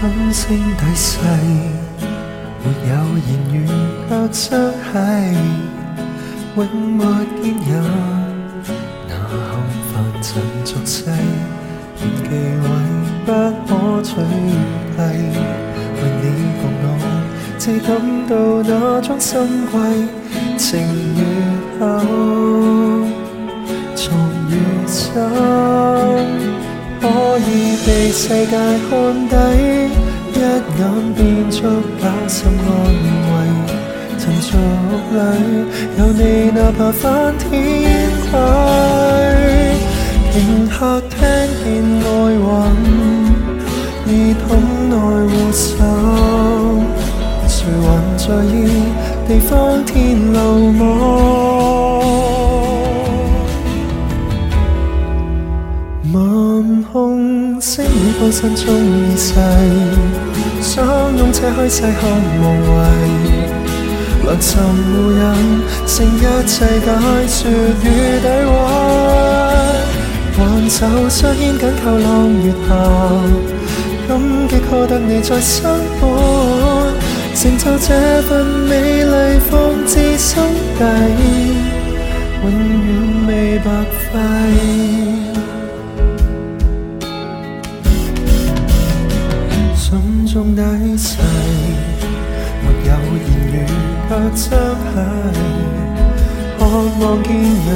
心声底细，没有言语却则系，永没坚忍。那看凡尘俗世，愿忌讳不可取替。为你共我，只感到那种心悸，情越厚，重越深。可以被世界看低，一眼便足把心安慰。尘俗里有你，哪怕翻天际。顷刻听见爱魂，雨高山中已逝，相拥且虚世看无谓。良心无人，剩一切解说与诋毁。还手相牵紧靠浪月下，感激可得你在身旁，成就这份美丽放置心底，永远未白费心。中底细，没有言语却则系，渴望坚忍，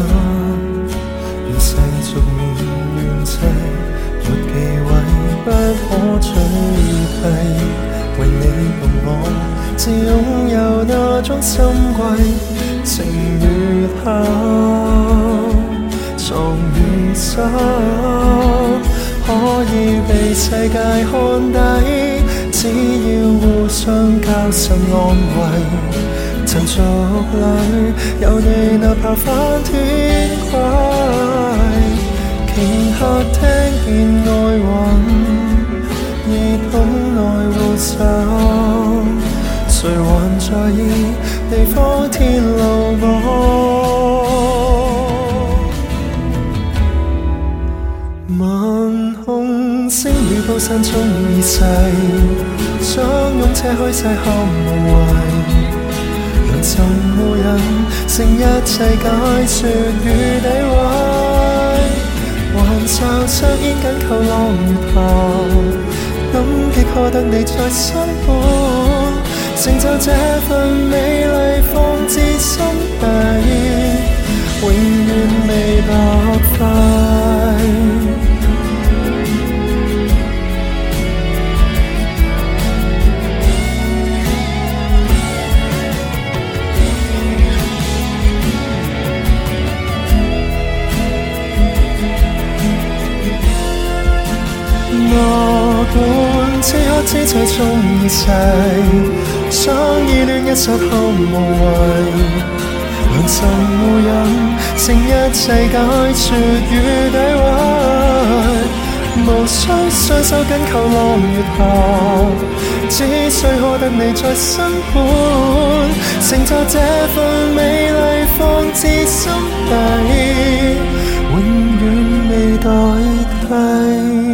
愿世俗面怨气，没忌讳不可取替。为你共我，只拥有那种心贵，情越厚，藏越深，可以被世界看底。只要互相交心安慰，尘俗里有你，哪怕翻天际。顷刻听见爱魂，耳筒内护手，谁还在意地方天路网？星雨高山中已逝。相拥且虚世看无谓，良心无人，剩一切解说与诋毁。还手相牵紧扣浪月下，感激可得你在身旁，成就这份美丽放置心底，永远此刻之最中已逝，想依恋一刹后无谓，良心无人，剩一切解说与诋毁。无需双手紧扣浪月下，只需可得你在身旁，成就这份美丽放置心底，永远未代替。